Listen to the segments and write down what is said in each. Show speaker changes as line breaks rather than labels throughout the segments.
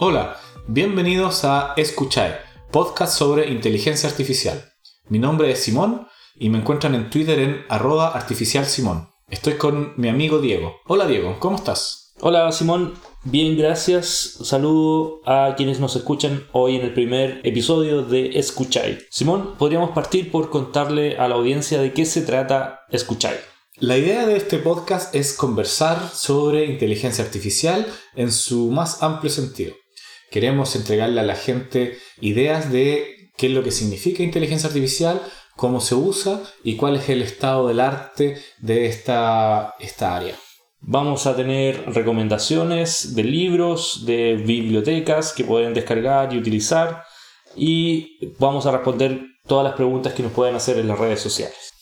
Hola, bienvenidos a Escuchar, podcast sobre inteligencia artificial. Mi nombre es Simón y me encuentran en Twitter en arroba artificialsimón. Estoy con mi amigo Diego. Hola Diego, ¿cómo estás?
Hola Simón, bien gracias. Un saludo a quienes nos escuchan hoy en el primer episodio de Escuchar. Simón, podríamos partir por contarle a la audiencia de qué se trata Escuchar.
La idea de este podcast es conversar sobre inteligencia artificial en su más amplio sentido. Queremos entregarle a la gente ideas de qué es lo que significa inteligencia artificial, cómo se usa y cuál es el estado del arte de esta, esta área.
Vamos a tener recomendaciones de libros, de bibliotecas que pueden descargar y utilizar y vamos a responder todas las preguntas que nos pueden hacer en las redes sociales.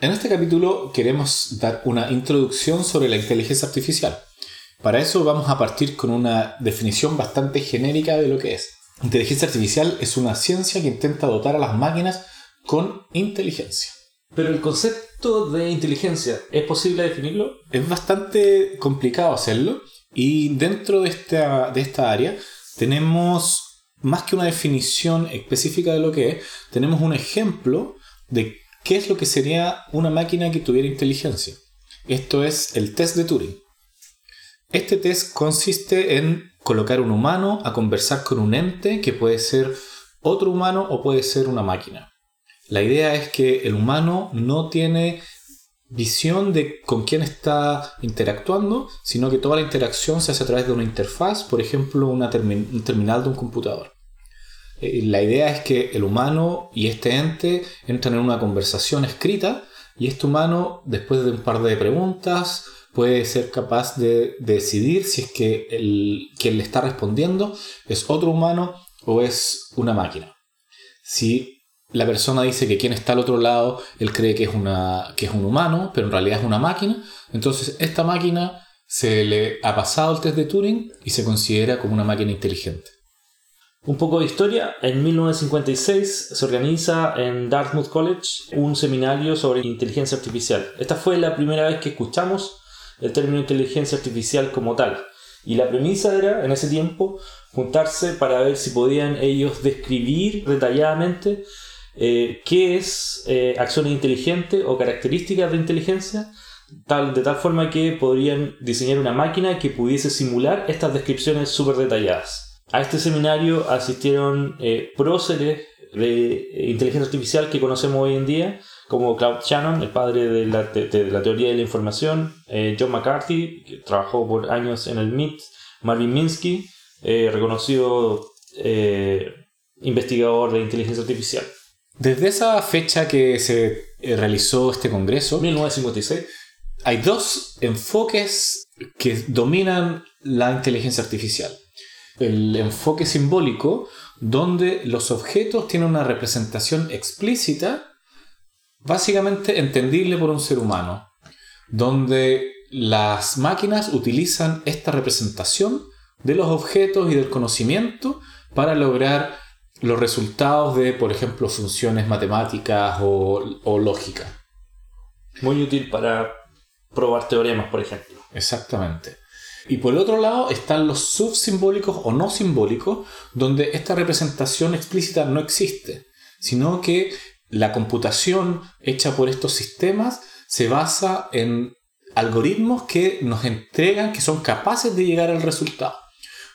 En este capítulo queremos dar una introducción sobre la inteligencia artificial. Para eso vamos a partir con una definición bastante genérica de lo que es. Inteligencia artificial es una ciencia que intenta dotar a las máquinas con inteligencia.
Pero el concepto de inteligencia, ¿es posible definirlo?
Es bastante complicado hacerlo y dentro de esta, de esta área tenemos más que una definición específica de lo que es, tenemos un ejemplo de ¿Qué es lo que sería una máquina que tuviera inteligencia? Esto es el test de Turing. Este test consiste en colocar un humano a conversar con un ente que puede ser otro humano o puede ser una máquina. La idea es que el humano no tiene visión de con quién está interactuando, sino que toda la interacción se hace a través de una interfaz, por ejemplo, una un terminal de un computador. Eh, la idea es que el humano y este ente entran en una conversación escrita y este humano, después de un par de preguntas, puede ser capaz de, decidir si es que el, quien le está respondiendo es otro humano o es una máquina. Si la persona dice que quien está al otro lado, él cree que es, una, que es un humano, pero en realidad es una máquina, entonces esta máquina se le ha pasado el test de Turing y se considera como una máquina inteligente.
Un poco de historia. En 1956 se organiza en Dartmouth College un seminario sobre inteligencia artificial. Esta fue la primera vez que escuchamos el término inteligencia artificial como tal. Y la premisa era, en ese tiempo, juntarse para ver si podían ellos describir detalladamente eh, qué es eh, acciones inteligentes o características de inteligencia, tal, de tal forma que podrían diseñar una máquina que pudiese simular estas descripciones súper detalladas. A este seminario asistieron eh, próceres de eh, inteligencia artificial que conocemos hoy en día, como Claude Shannon, el padre de la, teoría de la información, eh, John McCarthy, que trabajó por años en el MIT, Marvin Minsky, reconocido investigador de inteligencia artificial.
Desde esa fecha que se realizó este congreso,
1956,
hay dos enfoques que dominan la inteligencia artificial el enfoque simbólico, donde los objetos tienen una representación explícita, básicamente entendible por un ser humano, donde las máquinas utilizan esta representación de los objetos y del conocimiento para lograr los resultados de, por ejemplo, funciones matemáticas o, o lógica.
Muy útil para probar teoremas, por ejemplo.
Exactamente. Y por el otro lado están los subsimbólicos o no simbólicos, donde esta representación explícita no existe, sino que la computación hecha por estos sistemas se basa en algoritmos que nos entregan, que son capaces de llegar al resultado.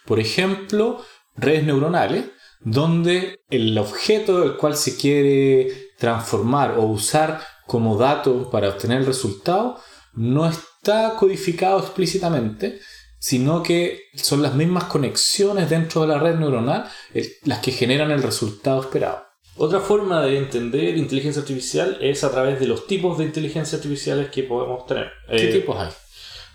Por ejemplo, redes neuronales, donde el objeto del cual se quiere transformar o usar como dato para obtener el resultado no está codificado explícitamente, sino que son las mismas conexiones dentro de la red neuronal las que generan el resultado esperado.
Otra forma de entender inteligencia artificial es a través de los tipos de inteligencia artificiales que podemos tener.
¿Qué eh, tipos hay?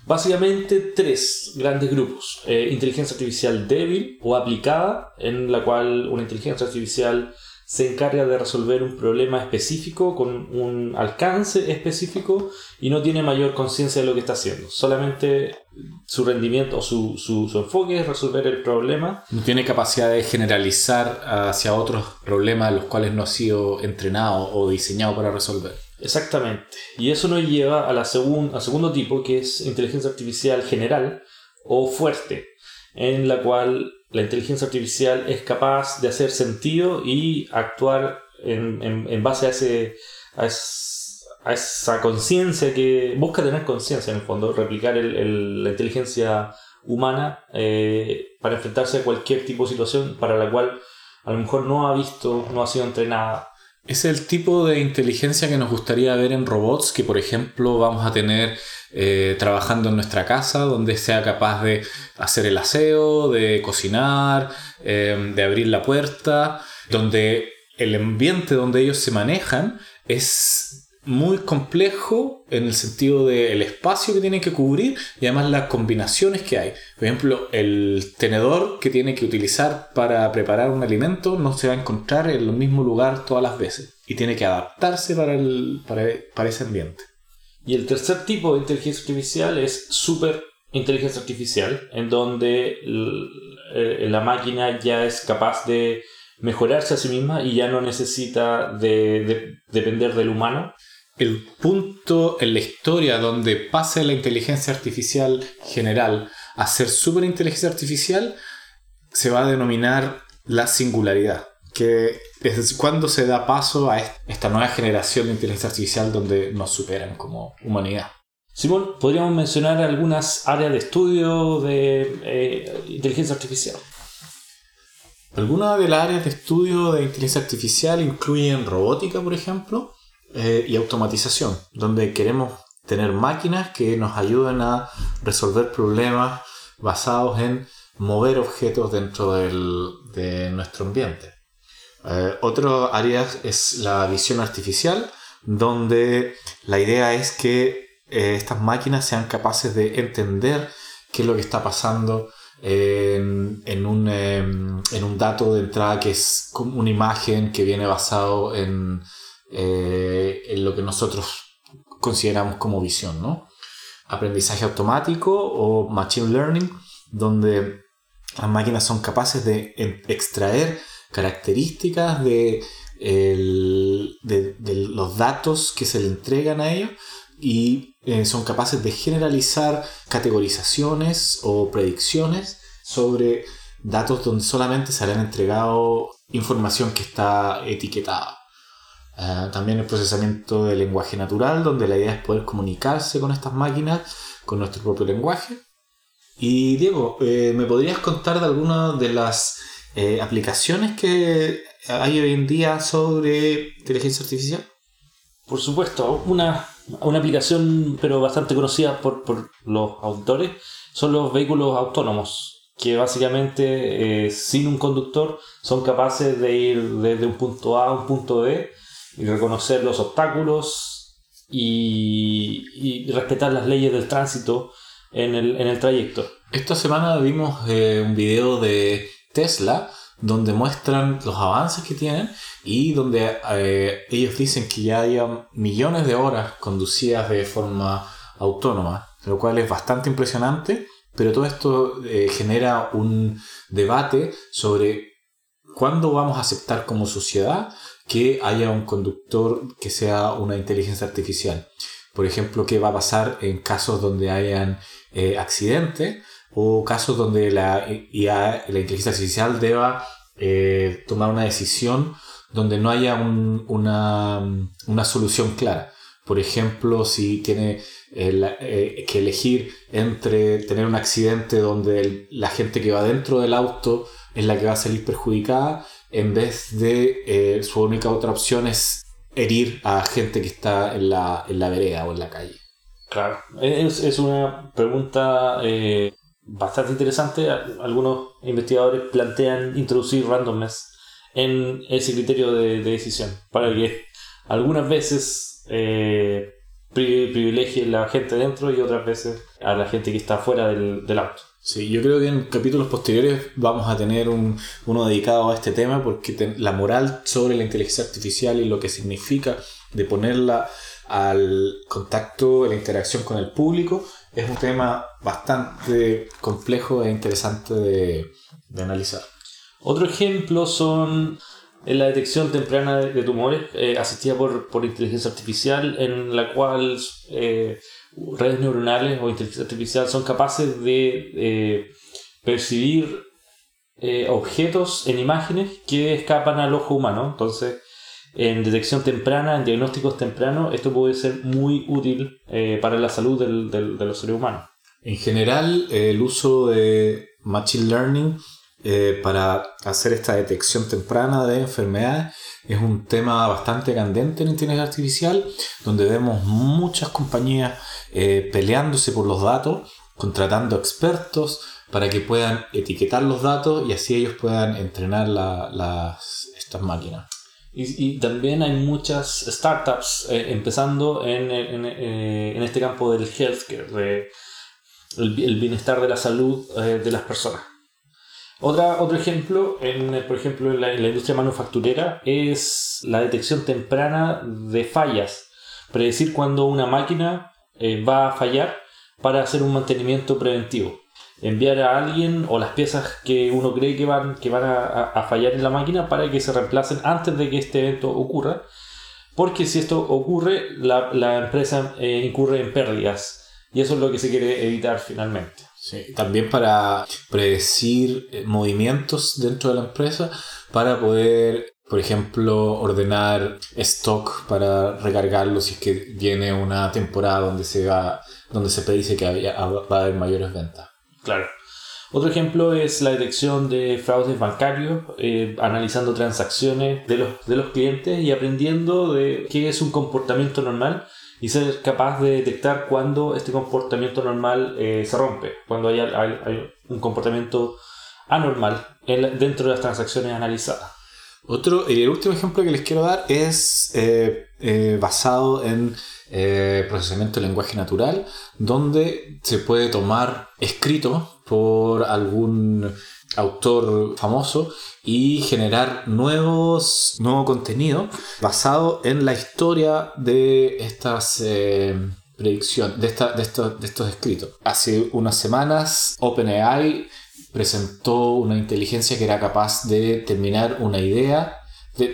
Básicamente tres grandes grupos. Eh, inteligencia artificial débil o aplicada, en la cual una inteligencia artificial se encarga de resolver un problema específico con un alcance específico y no tiene mayor conciencia de lo que está haciendo. Solamente su rendimiento o su, su, enfoque es resolver el problema.
No tiene capacidad de generalizar hacia otros problemas los cuales no ha sido entrenado o diseñado para resolver.
Exactamente. Y eso nos lleva a la al segundo tipo, que es inteligencia artificial general o fuerte, en la cual la inteligencia artificial es capaz de hacer sentido y actuar en, en, base a, ese, a, esa conciencia que busca tener conciencia en el fondo, replicar el, la inteligencia humana eh, para enfrentarse a cualquier tipo de situación para la cual a lo mejor no ha visto, no ha sido entrenada.
Es el tipo de inteligencia que nos gustaría ver en robots que, por ejemplo, vamos a tener eh, trabajando en nuestra casa, donde sea capaz de hacer el aseo, de cocinar, eh, de abrir la puerta, donde el ambiente donde ellos se manejan es muy complejo en el sentido del espacio que tienen que cubrir y además las combinaciones que hay. Por ejemplo, el tenedor que tiene que utilizar para preparar un alimento no se va a encontrar en el mismo lugar todas las veces y tiene que adaptarse para, el, para, ese ambiente.
Y el tercer tipo de inteligencia artificial es super inteligencia artificial, en donde la máquina ya es capaz de mejorarse a sí misma y ya no necesita de depender del humano
el punto en la historia donde pase la inteligencia artificial general a ser superinteligencia artificial se va a denominar la singularidad, que es cuando se da paso a esta nueva generación de inteligencia artificial donde nos superan como humanidad.
Simón, ¿podríamos mencionar algunas áreas de estudio de eh, inteligencia artificial?
Algunas de las áreas de estudio de inteligencia artificial incluyen robótica, por ejemplo, eh, y automatización, donde queremos tener máquinas que nos ayuden a resolver problemas basados en mover objetos dentro de nuestro ambiente. Eh, otro área es la visión artificial, donde la idea es que eh, estas máquinas sean capaces de entender qué es lo que está pasando en, un, em, en, un, dato de entrada que es una imagen que viene basado en, eh, en lo que nosotros consideramos como visión, ¿no? Aprendizaje automático o machine learning, donde las máquinas son capaces de extraer características de, de, los datos que se le entregan a ellos y eh, son capaces de generalizar categorizaciones o predicciones sobre datos donde solamente se le han entregado información que está etiquetada. Ah, también el procesamiento del lenguaje natural, donde la idea es poder comunicarse con estas máquinas con nuestro propio lenguaje. Y Diego, eh, ¿me podrías contar de algunas de las eh, aplicaciones que hay hoy en día sobre inteligencia artificial?
Por supuesto, una, una aplicación pero bastante conocida por, por, los autores son los vehículos autónomos, que básicamente eh, sin un conductor son capaces de ir desde un punto A a un punto B y reconocer los obstáculos y, respetar las leyes del tránsito en el, trayecto.
Esta semana vimos eh, un video de Tesla donde muestran los avances que tienen y donde eh, ellos dicen que ya hay millones de horas conducidas de forma autónoma, lo cual es bastante impresionante, pero todo esto eh, genera un debate sobre cuándo vamos a aceptar como sociedad que haya un conductor que sea una inteligencia artificial. Por ejemplo, qué va a pasar en casos donde hayan eh, accidentes o casos donde la, la inteligencia artificial deba eh, tomar una decisión donde no haya una, una, solución clara. Por ejemplo, si tiene eh, que elegir entre tener un accidente donde la gente que va dentro del auto es la que va a salir perjudicada en vez de eh, su única otra opción es herir a gente que está en la, en la vereda o en la calle.
Claro, es, es una pregunta eh, bastante interesante. Algunos investigadores plantean introducir randomness en ese criterio de, decisión para que algunas veces eh, privilegie la gente dentro y otras veces a la gente que está fuera del, del auto.
Sí, yo creo que en capítulos posteriores vamos a tener un, uno dedicado a este tema porque la moral sobre la inteligencia artificial y lo que significa de ponerla al contacto, a la interacción con el público, es un tema bastante complejo e interesante de, analizar.
Otro ejemplo son la detección temprana de, tumores eh, asistida por, por, inteligencia artificial en la cual eh, redes neuronales o inteligencia artificial son capaces de eh, percibir eh, objetos en imágenes que escapan al ojo humano. Entonces, en detección temprana, en diagnósticos tempranos, esto puede ser muy útil eh, para la salud del, del, de los seres humanos.
En general, el uso de Machine Learning para hacer esta detección temprana de enfermedades es un tema bastante candente en inteligencia artificial, donde vemos muchas compañías eh, peleándose por los datos, contratando expertos para que puedan etiquetar los datos y así ellos puedan entrenar las, estas máquinas.
Y, también hay muchas startups eh, empezando en, en, en, este campo del healthcare, el, bienestar de la salud de las personas. Otra, otro ejemplo, en, por ejemplo, en la, industria manufacturera, es la detección temprana de fallas. Predecir cuando una máquina eh, va a fallar para hacer un mantenimiento preventivo. Enviar a alguien o las piezas que uno cree que van, que van a, fallar en la máquina para que se reemplacen antes de que este evento ocurra. Porque si esto ocurre, la, empresa eh, incurre en pérdidas. Y eso es lo que se quiere evitar finalmente
también para predecir eh, movimientos dentro de la empresa para poder, por ejemplo, ordenar stock para recargarlo si es que viene una temporada donde se va, donde se predice que va a haber mayores ventas.
Claro. Otro ejemplo es la detección de fraudes bancarios, eh, analizando transacciones de los, de los clientes y aprendiendo de qué es un comportamiento normal y ser capaz de detectar cuando este comportamiento normal eh, se rompe, cuando hay, un comportamiento anormal dentro de las transacciones analizadas.
Otro, y el último ejemplo que les quiero dar es eh, eh, basado en procesamiento de lenguaje natural, donde se puede tomar escrito por algún autor famoso y generar nuevos, nuevo contenido basado en la historia de estas eh, de, esta, de, estos, de estos escritos. Hace unas semanas OpenAI presentó una inteligencia que era capaz de terminar una idea,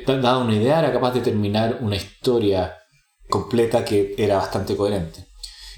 dada una idea, era capaz de terminar una historia completa que era bastante coherente.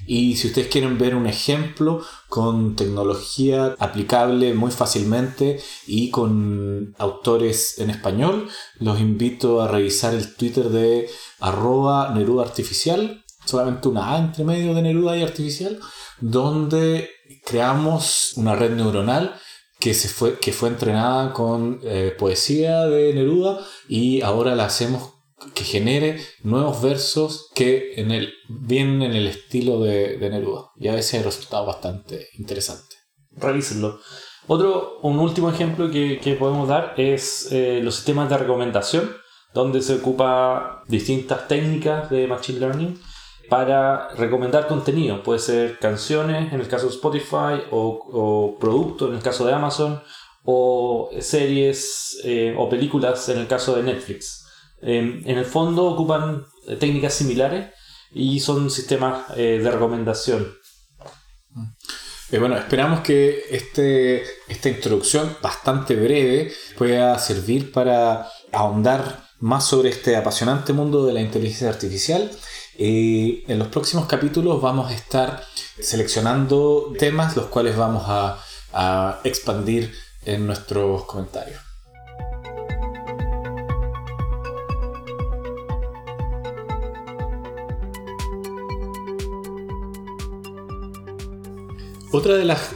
Y si ustedes quieren ver un ejemplo con tecnología aplicable muy fácilmente y con autores en español, los invito a revisar el Twitter de arroba Neruda Artificial, solamente una A entre medio de Neruda y Artificial, donde creamos una red neuronal que, se fue, que fue entrenada con eh, poesía de Neruda y ahora la hacemos que genere nuevos versos que en el, vienen en el estilo de, Neruda. Y a veces hay resultado bastante interesante.
Revísenlo. Otro, un último ejemplo que, podemos dar es eh, los sistemas de recomendación, donde se ocupa distintas técnicas de Machine Learning para recomendar contenido. Puede ser canciones en el caso de Spotify o, productos en el caso de Amazon o series eh, o películas en el caso de Netflix. Em, en el fondo ocupan eh, técnicas similares y son sistemas eh, de recomendación.
Eh, bueno, esperamos que este, esta introducción bastante breve pueda servir para ahondar más sobre este apasionante mundo de la inteligencia artificial. En los próximos capítulos vamos a estar seleccionando temas los cuales vamos a expandir en nuestros comentarios. Otra de las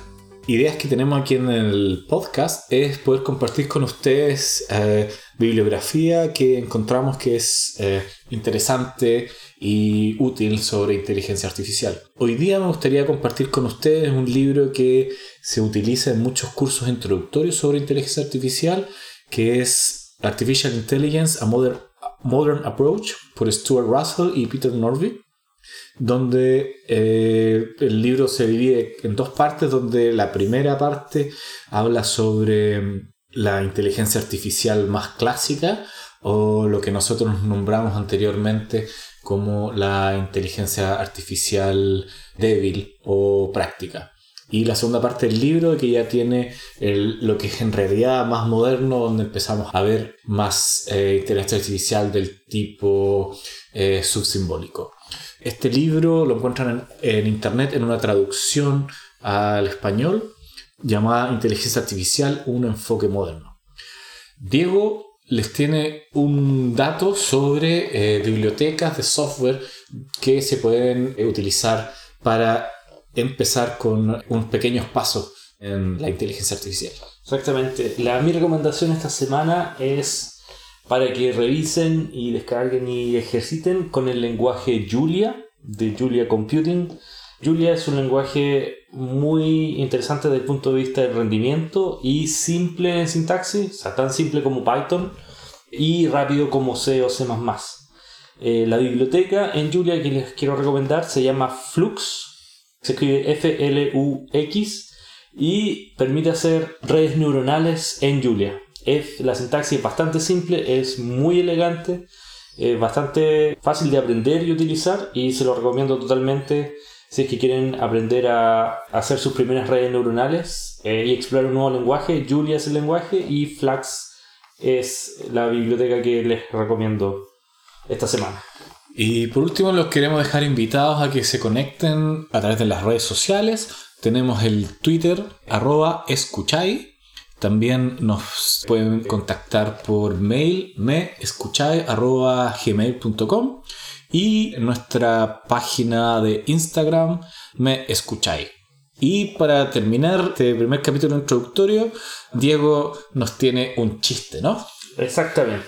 ideas que tenemos aquí en el podcast es poder compartir con ustedes eh, bibliografía que encontramos que es eh, interesante y útil sobre inteligencia artificial. Hoy día me gustaría compartir con ustedes un libro que se utiliza en muchos cursos introductorios sobre inteligencia artificial, que es Artificial Intelligence, a Modern, Modern Approach, por Stuart Russell y Peter Norvig donde eh, el libro se divide en dos partes, donde la primera parte habla sobre mm, la inteligencia artificial más clásica o lo que nosotros nombramos anteriormente como la inteligencia artificial débil o práctica. Y la segunda parte del libro que ya tiene lo que es en realidad más moderno, donde empezamos a ver más eh, inteligencia artificial del tipo eh, subsimbólico. Este libro lo encuentran en, internet en una traducción al español llamada Inteligencia Artificial, un enfoque moderno. Diego les tiene un dato sobre eh, bibliotecas de software que se pueden eh, utilizar para empezar con unos pequeños pasos en la inteligencia artificial.
Exactamente. La, mi recomendación esta semana es para que revisen y descarguen y ejerciten con el lenguaje Julia de Julia Computing. Julia es un lenguaje muy interesante desde el punto de vista del rendimiento y simple en sintaxis, o sea, tan simple como Python y rápido como C o C++. Eh, la biblioteca en Julia que les quiero recomendar se llama Flux, se escribe F-L-U-X y permite hacer redes neuronales en Julia. La sintaxis es bastante simple, es muy elegante, es bastante fácil de aprender y utilizar y se lo recomiendo totalmente si es que quieren aprender a hacer sus primeras redes neuronales eh, y explorar un nuevo lenguaje. Julia es el lenguaje y Flax es la biblioteca que les recomiendo esta semana.
Y por último, los queremos dejar invitados a que se conecten a través de las redes sociales. Tenemos el Twitter, arroba escuchay. También nos pueden contactar por mail, me y nuestra página de Instagram, me escucháis. Y para terminar este primer capítulo introductorio, Diego nos tiene un chiste, ¿no?
Exactamente.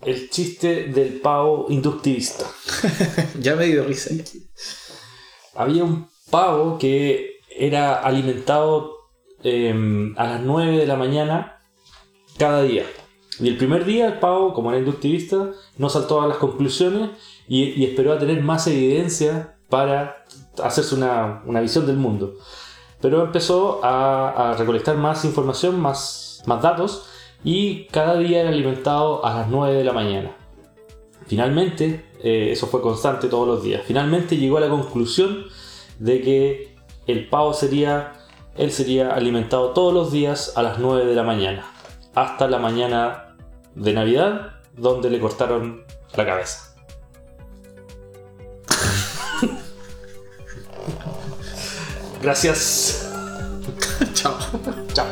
El chiste del pavo inductivista.
ya me dio risa.
Había un pavo que era alimentado em, a las 9 de la mañana cada día. Y el primer día pavo, como era inductivista, no saltó a las conclusiones y, esperó a tener más evidencia para hacerse una, visión del mundo. Pero empezó a, recolectar más información, más, más datos y cada día era alimentado a las 9 de la mañana. Finalmente, eh, eso fue constante todos los días, finalmente llegó a la conclusión de que el pavo sería, él sería alimentado todos los días a las 9 de la mañana, hasta la mañana de Navidad donde le cortaron la cabeza. Gracias.
Chao.
Chao.